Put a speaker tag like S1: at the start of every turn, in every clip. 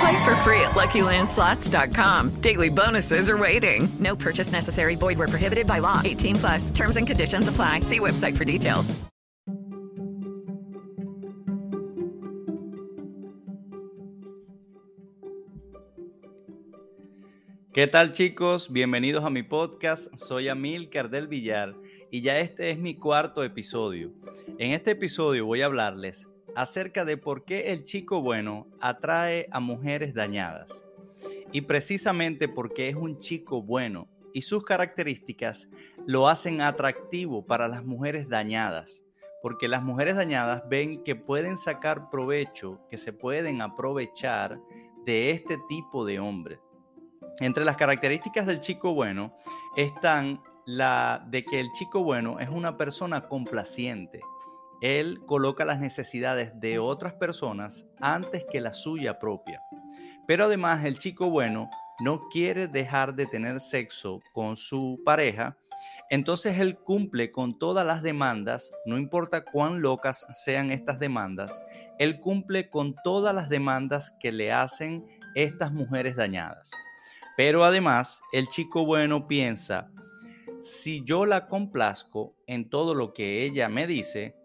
S1: Play for free at LuckyLandSlots.com. Daily bonuses are waiting. No purchase necessary. Void where prohibited by law. 18 plus. Terms and conditions apply. See website for details.
S2: ¿Qué tal chicos? Bienvenidos a mi podcast. Soy Amilcar del Villar y ya este es mi cuarto episodio. En este episodio voy a hablarles acerca de por qué el chico bueno atrae a mujeres dañadas. Y precisamente porque es un chico bueno y sus características lo hacen atractivo para las mujeres dañadas. Porque las mujeres dañadas ven que pueden sacar provecho, que se pueden aprovechar de este tipo de hombre. Entre las características del chico bueno están la de que el chico bueno es una persona complaciente. Él coloca las necesidades de otras personas antes que la suya propia. Pero además el chico bueno no quiere dejar de tener sexo con su pareja, entonces él cumple con todas las demandas, no importa cuán locas sean estas demandas, él cumple con todas las demandas que le hacen estas mujeres dañadas. Pero además, el chico bueno piensa, si yo la complazco en todo lo que ella me dice,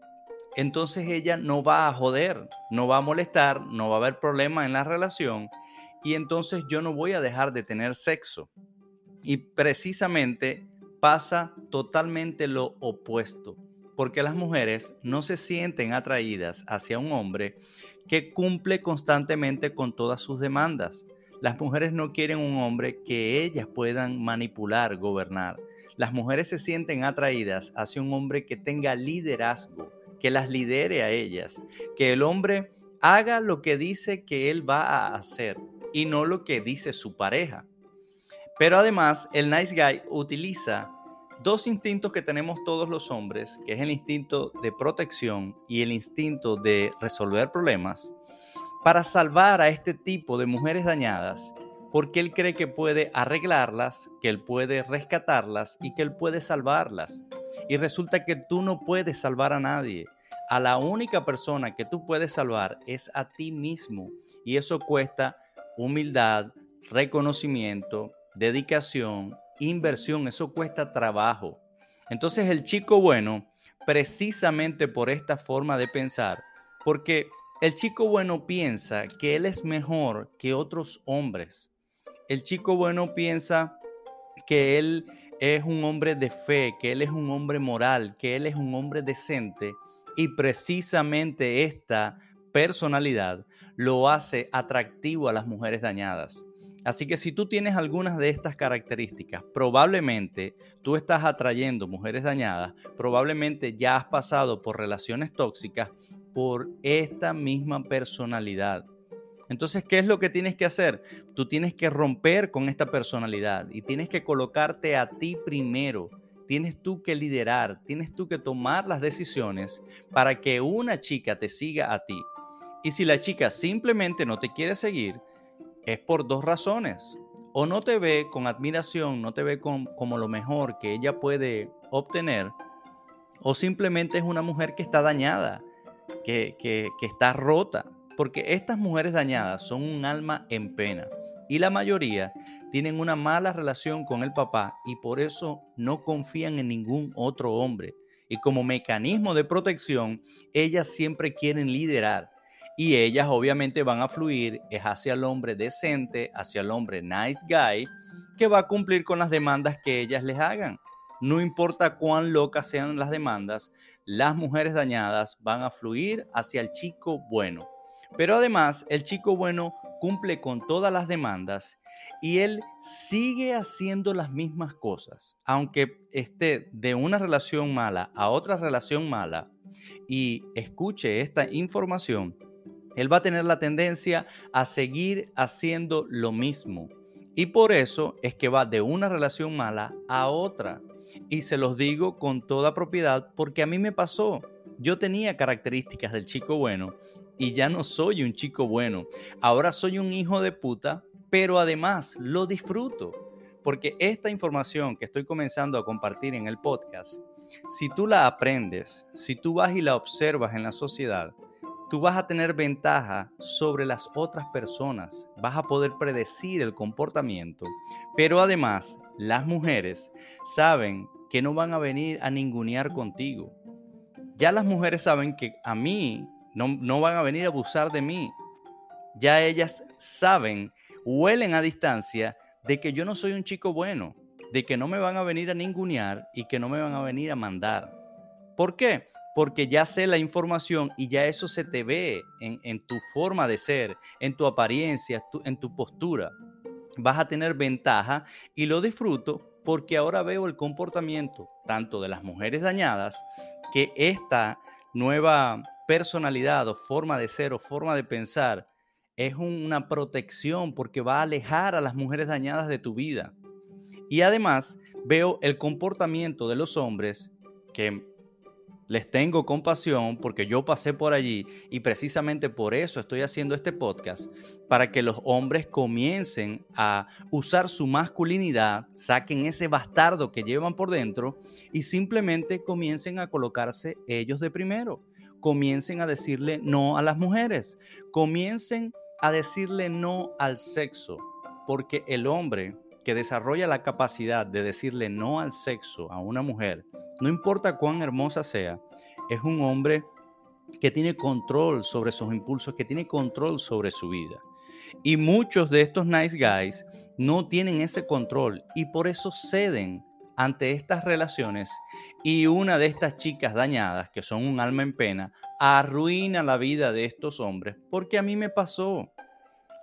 S2: entonces ella no va a joder, no va a molestar, no va a haber problema en la relación y entonces yo no voy a dejar de tener sexo. Y precisamente pasa totalmente lo opuesto, porque las mujeres no se sienten atraídas hacia un hombre que cumple constantemente con todas sus demandas. Las mujeres no quieren un hombre que ellas puedan manipular, gobernar. Las mujeres se sienten atraídas hacia un hombre que tenga liderazgo, que las lidere a ellas, que el hombre haga lo que dice que él va a hacer y no lo que dice su pareja. Pero además, el nice guy utiliza dos instintos que tenemos todos los hombres, que es el instinto de protección y el instinto de resolver problemas, para salvar a este tipo de mujeres dañadas, porque él cree que puede arreglarlas, que él puede rescatarlas y que él puede salvarlas. Y resulta que tú no puedes salvar a nadie. A la única persona que tú puedes salvar es a ti mismo. Y eso cuesta humildad, reconocimiento, dedicación, inversión. Eso cuesta trabajo. Entonces el chico bueno, precisamente por esta forma de pensar, porque el chico bueno piensa que él es mejor que otros hombres. El chico bueno piensa que él es un hombre de fe, que él es un hombre moral, que él es un hombre decente. Y precisamente esta personalidad lo hace atractivo a las mujeres dañadas. Así que si tú tienes algunas de estas características, probablemente tú estás atrayendo mujeres dañadas, probablemente ya has pasado por relaciones tóxicas por esta misma personalidad. Entonces, ¿qué es lo que tienes que hacer? Tú tienes que romper con esta personalidad y tienes que colocarte a ti primero. Tienes tú que liderar, tienes tú que tomar las decisiones para que una chica te siga a ti. Y si la chica simplemente no te quiere seguir, es por dos razones. o no te ve con admiración, no te ve como lo mejor que ella puede obtener, o simplemente es una mujer que está dañada, que, está rota, porque estas mujeres dañadas son un alma en pena y la mayoría tienen una mala relación con el papá y por eso no confían en ningún otro hombre. Y como mecanismo de protección, ellas siempre quieren liderar. Y ellas obviamente van a fluir es hacia el hombre decente, hacia el hombre nice guy, que va a cumplir con las demandas que ellas les hagan. No importa cuán locas sean las demandas, las mujeres dañadas van a fluir hacia el chico bueno. Pero además, el chico bueno cumple con todas las demandas y él sigue haciendo las mismas cosas, aunque esté de una relación mala a otra relación mala y escuche esta información, él va a tener la tendencia a seguir haciendo lo mismo. Y por eso es que va de una relación mala a otra. Y se los digo con toda propiedad porque a mí me pasó. Yo tenía características del chico bueno y ya no soy un chico bueno. Ahora soy un hijo de puta, pero además lo disfruto. Porque esta información que estoy comenzando a compartir en el podcast, si tú la aprendes, si tú vas y la observas en la sociedad, tú vas a tener ventaja sobre las otras personas, vas a poder predecir el comportamiento, pero además las mujeres saben que no van a venir a ningunear contigo. Ya las mujeres saben que a mí no, van a venir a abusar de mí. Ya ellas saben, huelen a distancia de que yo no soy un chico bueno, de que no me van a venir a ningunear y que no me van a venir a mandar. ¿Por qué? Porque ya sé la información y ya eso se te ve en, tu forma de ser, en tu apariencia, en tu postura. Vas a tener ventaja y lo disfruto porque ahora veo el comportamiento tanto de las mujeres dañadas que esta nueva personalidad o forma de ser o forma de pensar es una protección porque va a alejar a las mujeres dañadas de tu vida. Y además veo el comportamiento de los hombres que les tengo compasión porque yo pasé por allí y precisamente por eso estoy haciendo este podcast, para que los hombres comiencen a usar su masculinidad, saquen ese bastardo que llevan por dentro y simplemente comiencen a colocarse ellos de primero comiencen a decirle no a las mujeres, comiencen a decirle no al sexo, porque el hombre que desarrolla la capacidad de decirle no al sexo a una mujer, no importa cuán hermosa sea, es un hombre que tiene control sobre sus impulsos, que tiene control sobre su vida. Y muchos de estos nice guys no tienen ese control y por eso ceden ante estas relaciones y una de estas chicas dañadas, que son un alma en pena, arruina la vida de estos hombres, porque a mí me pasó.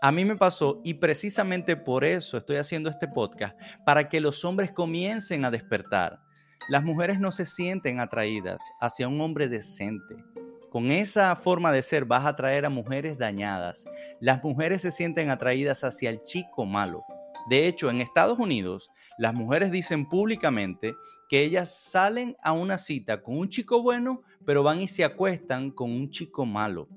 S2: A mí me pasó y precisamente por eso estoy haciendo este podcast, para que los hombres comiencen a despertar. Las mujeres no se sienten atraídas hacia un hombre decente. Con esa forma de ser vas a atraer a mujeres dañadas. Las mujeres se sienten atraídas hacia el chico malo. De hecho, en Estados Unidos, las mujeres dicen públicamente que ellas salen a una cita con un chico bueno, pero van y se acuestan con un chico malo.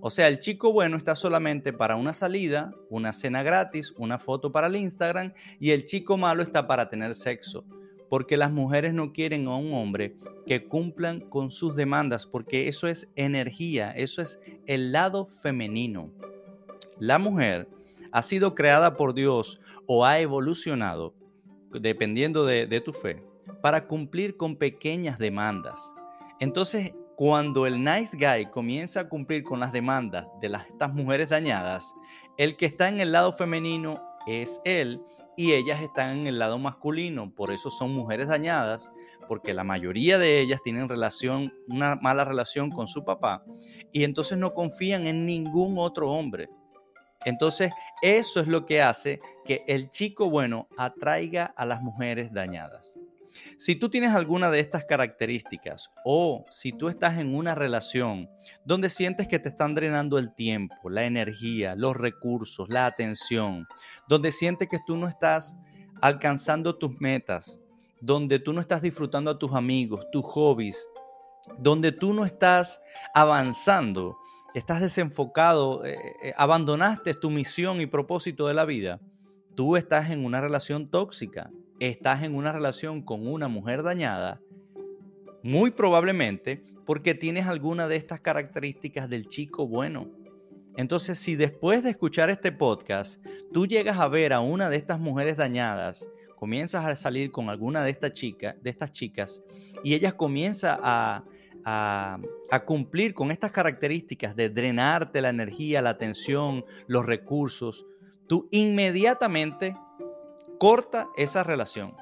S2: O sea, el chico bueno está solamente para una salida, una cena gratis, una foto para el Instagram y el chico malo está para tener sexo. Porque las mujeres no quieren a un hombre que cumplan con sus demandas, porque eso es energía, eso es el lado femenino. La mujer ha sido creada por Dios o ha evolucionado, dependiendo de, tu fe, para cumplir con pequeñas demandas. Entonces, cuando el nice guy comienza a cumplir con las demandas de las, estas mujeres dañadas, el que está en el lado femenino es él y ellas están en el lado masculino. Por eso son mujeres dañadas, porque la mayoría de ellas tienen relación, una mala relación con su papá y entonces no confían en ningún otro hombre. Entonces, eso es lo que hace que el chico bueno atraiga a las mujeres dañadas. Si tú tienes alguna de estas características o si tú estás en una relación donde sientes que te están drenando el tiempo, la energía, los recursos, la atención, donde sientes que tú no estás alcanzando tus metas, donde tú no estás disfrutando a tus amigos, tus hobbies, donde tú no estás avanzando, estás desenfocado, eh, eh, abandonaste tu misión y propósito de la vida, tú estás en una relación tóxica, estás en una relación con una mujer dañada, muy probablemente porque tienes alguna de estas características del chico bueno. Entonces, si después de escuchar este podcast, tú llegas a ver a una de estas mujeres dañadas, comienzas a salir con alguna de estas chicas, de estas chicas, y ella comienza a, a, a, cumplir con estas características de drenarte la energía, la atención, los recursos, tú inmediatamente corta esa relación.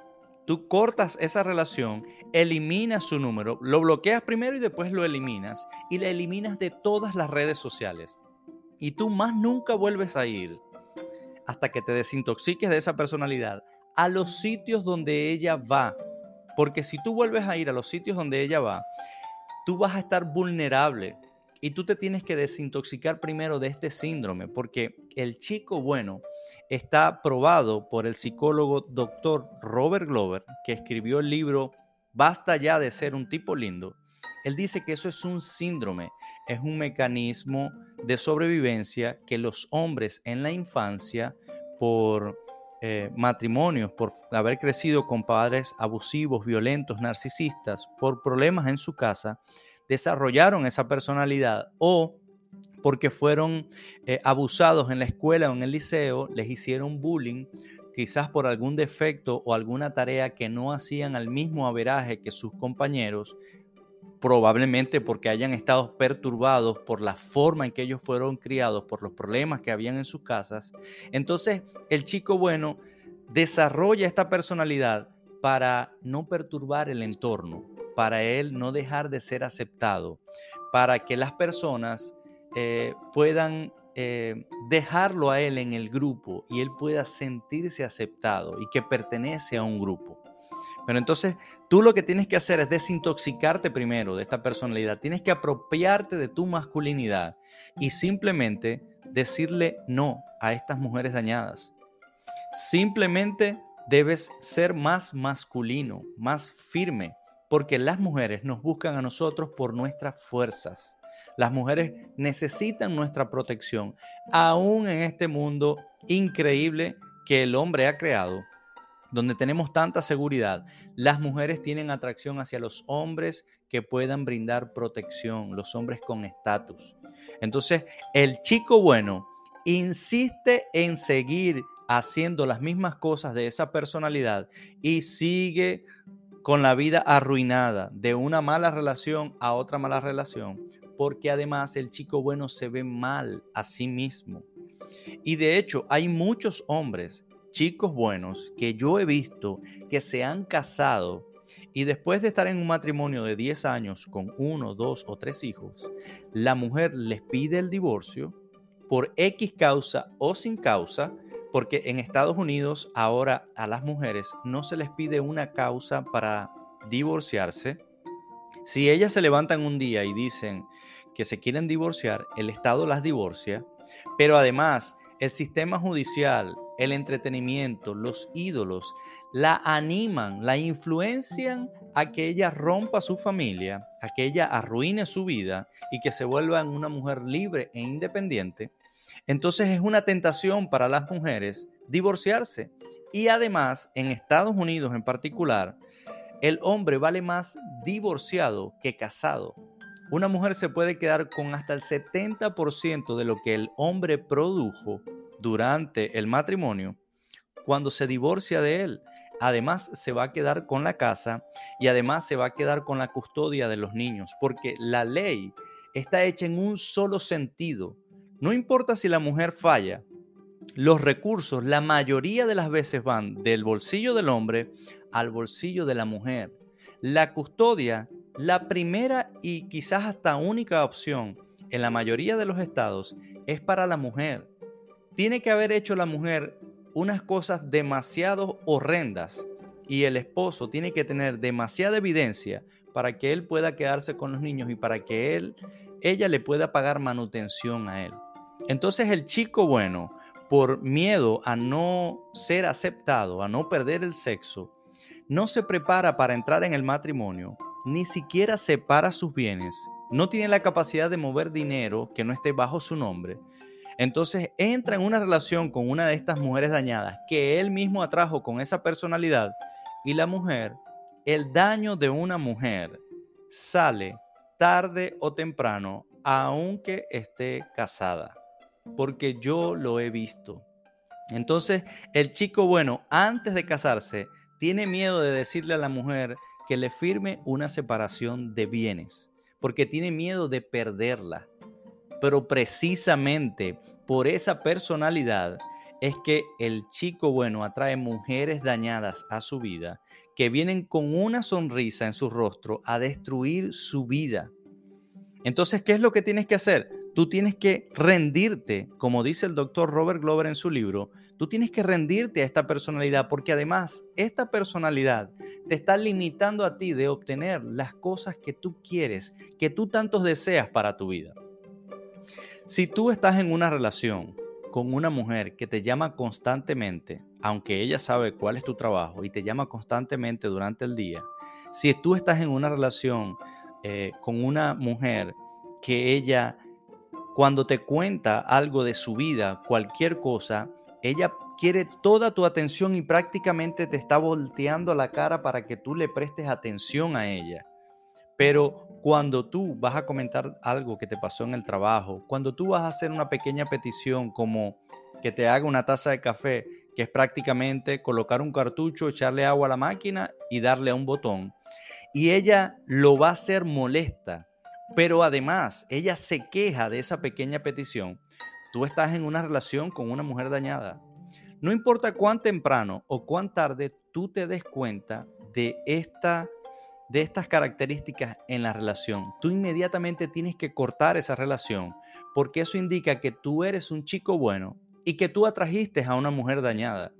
S2: Tú cortas esa relación, eliminas su número, lo bloqueas primero y después lo eliminas y la eliminas de todas las redes sociales. Y tú más nunca vuelves a ir hasta que te desintoxiques de esa personalidad a los sitios donde ella va. Porque si tú vuelves a ir a los sitios donde ella va, tú vas a estar vulnerable y tú te tienes que desintoxicar primero de este síndrome, porque el chico bueno está probado por el psicólogo doctor Robert Glover, que escribió el libro Basta ya de ser un tipo lindo. Él dice que eso es un síndrome, es un mecanismo de sobrevivencia que los hombres en la infancia, por eh, matrimonios, por haber crecido con padres abusivos, violentos, narcisistas, por problemas en su casa, desarrollaron esa personalidad o porque fueron eh, abusados en la escuela o en el liceo, les hicieron bullying, quizás por algún defecto o alguna tarea que no hacían al mismo averaje que sus compañeros, probablemente porque hayan estado perturbados por la forma en que ellos fueron criados, por los problemas que habían en sus casas. Entonces, el chico bueno desarrolla esta personalidad para no perturbar el entorno, para él no dejar de ser aceptado, para que las personas eh, puedan eh, dejarlo a él en el grupo y él pueda sentirse aceptado y que pertenece a un grupo. Pero entonces tú lo que tienes que hacer es desintoxicarte primero de esta personalidad. Tienes que apropiarte de tu masculinidad y simplemente decirle no a estas mujeres dañadas. Simplemente debes ser más masculino, más firme, porque las mujeres nos buscan a nosotros por nuestras fuerzas. Las mujeres necesitan nuestra protección, aún en este mundo increíble que el hombre ha creado, donde tenemos tanta seguridad. Las mujeres tienen atracción hacia los hombres que puedan brindar protección, los hombres con estatus. Entonces, el chico bueno insiste en seguir haciendo las mismas cosas de esa personalidad y sigue con la vida arruinada de una mala relación a otra mala relación, porque además el chico bueno se ve mal a sí mismo. Y de hecho hay muchos hombres, chicos buenos, que yo he visto que se han casado y después de estar en un matrimonio de 10 años con uno, dos o tres hijos, la mujer les pide el divorcio por X causa o sin causa, porque en Estados Unidos ahora a las mujeres no se les pide una causa para divorciarse. Si ellas se levantan un día y dicen que se quieren divorciar, el Estado las divorcia, pero además el sistema judicial, el entretenimiento, los ídolos, la animan, la influencian a que ella rompa su familia, a que ella arruine su vida y que se vuelva una mujer libre e independiente. Entonces es una tentación para las mujeres divorciarse. Y además, en Estados Unidos en particular, el hombre vale más divorciado que casado. Una mujer se puede quedar con hasta el 70% de lo que el hombre produjo durante el matrimonio cuando se divorcia de él. Además, se va a quedar con la casa y además se va a quedar con la custodia de los niños, porque la ley está hecha en un solo sentido no importa si la mujer falla, los recursos la mayoría de las veces van del bolsillo del hombre al bolsillo de la mujer. La custodia, la primera y quizás hasta única opción en la mayoría de los estados es para la mujer. Tiene que haber hecho la mujer unas cosas demasiado horrendas y el esposo tiene que tener demasiada evidencia para que él pueda quedarse con los niños y para que él ella le pueda pagar manutención a él. Entonces el chico bueno, por miedo a no ser aceptado, a no perder el sexo, no se prepara para entrar en el matrimonio, ni siquiera separa sus bienes, no tiene la capacidad de mover dinero que no esté bajo su nombre. Entonces entra en una relación con una de estas mujeres dañadas que él mismo atrajo con esa personalidad y la mujer, el daño de una mujer sale tarde o temprano, aunque esté casada, porque yo lo he visto. Entonces, el chico bueno, antes de casarse, tiene miedo de decirle a la mujer que le firme una separación de bienes, porque tiene miedo de perderla. Pero precisamente por esa personalidad es que el chico bueno atrae mujeres dañadas a su vida que vienen con una sonrisa en su rostro a destruir su vida. Entonces, ¿qué es lo que tienes que hacer? Tú tienes que rendirte, como dice el doctor Robert Glover en su libro, tú tienes que rendirte a esta personalidad porque además esta personalidad te está limitando a ti de obtener las cosas que tú quieres, que tú tantos deseas para tu vida. Si tú estás en una relación con una mujer que te llama constantemente, aunque ella sabe cuál es tu trabajo y te llama constantemente durante el día, si tú estás en una relación eh, con una mujer que ella, cuando te cuenta algo de su vida, cualquier cosa, ella quiere toda tu atención y prácticamente te está volteando la cara para que tú le prestes atención a ella. Pero cuando tú vas a comentar algo que te pasó en el trabajo, cuando tú vas a hacer una pequeña petición como que te haga una taza de café, que es prácticamente colocar un cartucho, echarle agua a la máquina y darle a un botón, y ella lo va a hacer molesta, pero además ella se queja de esa pequeña petición, tú estás en una relación con una mujer dañada. No importa cuán temprano o cuán tarde tú te des cuenta de esta de estas características en la relación, tú inmediatamente tienes que cortar esa relación, porque eso indica que tú eres un chico bueno y que tú atrajiste a una mujer dañada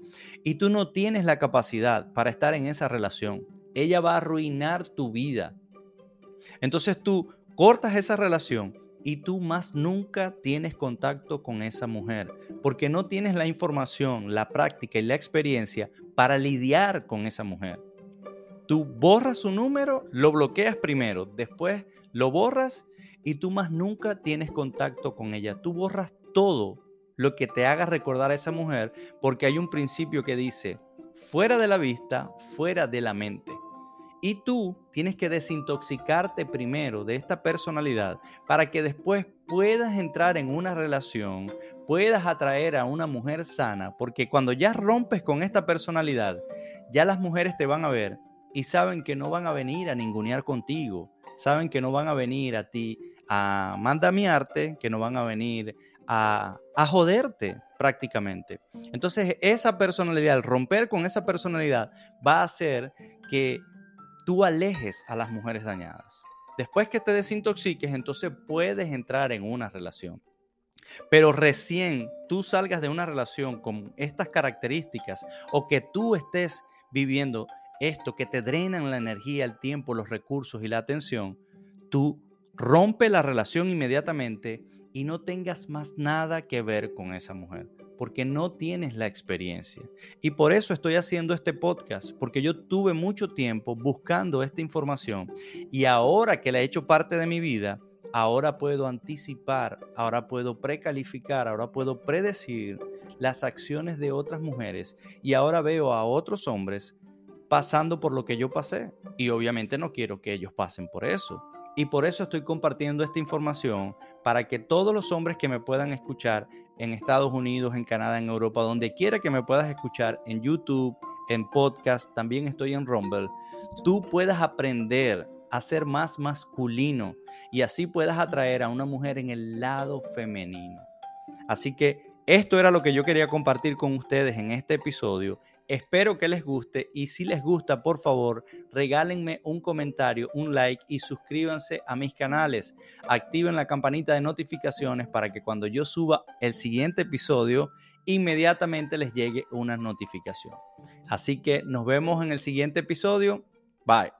S2: y tú no tienes la capacidad para estar en esa relación. Ella va a arruinar tu vida. Entonces tú cortas esa relación y tú más nunca tienes contacto con esa mujer, porque no tienes la información, la práctica y la experiencia para lidiar con esa mujer. Tú borras su número, lo bloqueas primero, después lo borras y tú más nunca tienes contacto con ella. Tú borras todo lo que te haga recordar a esa mujer porque hay un principio que dice, fuera de la vista, fuera de la mente. Y tú tienes que desintoxicarte primero de esta personalidad para que después puedas entrar en una relación, puedas atraer a una mujer sana, porque cuando ya rompes con esta personalidad, ya las mujeres te van a ver y saben que no van a venir a ningunear contigo, saben que no van a venir a ti a mandamiarte, que no van a venir a, a joderte prácticamente. Entonces esa personalidad, el romper con esa personalidad va a hacer que tú alejes a las mujeres dañadas. Después que te desintoxiques, entonces puedes entrar en una relación. Pero recién tú salgas de una relación con estas características o que tú estés viviendo esto que te drenan la energía, el tiempo, los recursos y la atención, tú rompe la relación inmediatamente y no tengas más nada que ver con esa mujer, porque no tienes la experiencia. Y por eso estoy haciendo este podcast, porque yo tuve mucho tiempo buscando esta información y ahora que la he hecho parte de mi vida, ahora puedo anticipar, ahora puedo precalificar, ahora puedo predecir las acciones de otras mujeres y ahora veo a otros hombres pasando por lo que yo pasé. Y obviamente no quiero que ellos pasen por eso. Y por eso estoy compartiendo esta información para que todos los hombres que me puedan escuchar en Estados Unidos, en Canadá, en Europa, donde quiera que me puedas escuchar, en YouTube, en podcast, también estoy en Rumble, tú puedas aprender a ser más masculino y así puedas atraer a una mujer en el lado femenino. Así que esto era lo que yo quería compartir con ustedes en este episodio Espero que les guste y si les gusta, por favor, regálenme un comentario, un like y suscríbanse a mis canales. Activen la campanita de notificaciones para que cuando yo suba el siguiente episodio, inmediatamente les llegue una notificación. Así que nos vemos en el siguiente episodio. Bye.